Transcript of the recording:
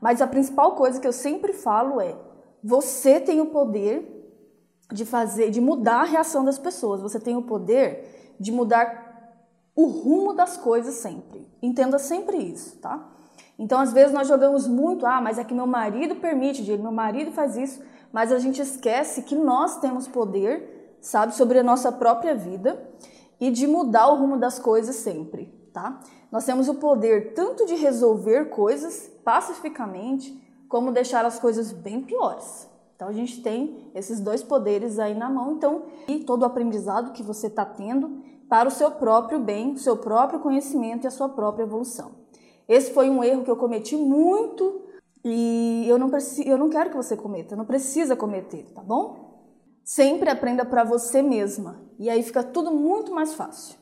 Mas a principal coisa que eu sempre falo é: você tem o poder de fazer, de mudar a reação das pessoas. Você tem o poder de mudar o rumo das coisas sempre. Entenda sempre isso, tá? Então, às vezes nós jogamos muito, ah, mas é que meu marido permite, meu marido faz isso, mas a gente esquece que nós temos poder, sabe, sobre a nossa própria vida e de mudar o rumo das coisas sempre, tá? Nós temos o poder tanto de resolver coisas pacificamente, como deixar as coisas bem piores. Então a gente tem esses dois poderes aí na mão, então, e todo o aprendizado que você está tendo para o seu próprio bem, o seu próprio conhecimento e a sua própria evolução. Esse foi um erro que eu cometi muito e eu não, eu não quero que você cometa, não precisa cometer, tá bom? Sempre aprenda para você mesma e aí fica tudo muito mais fácil.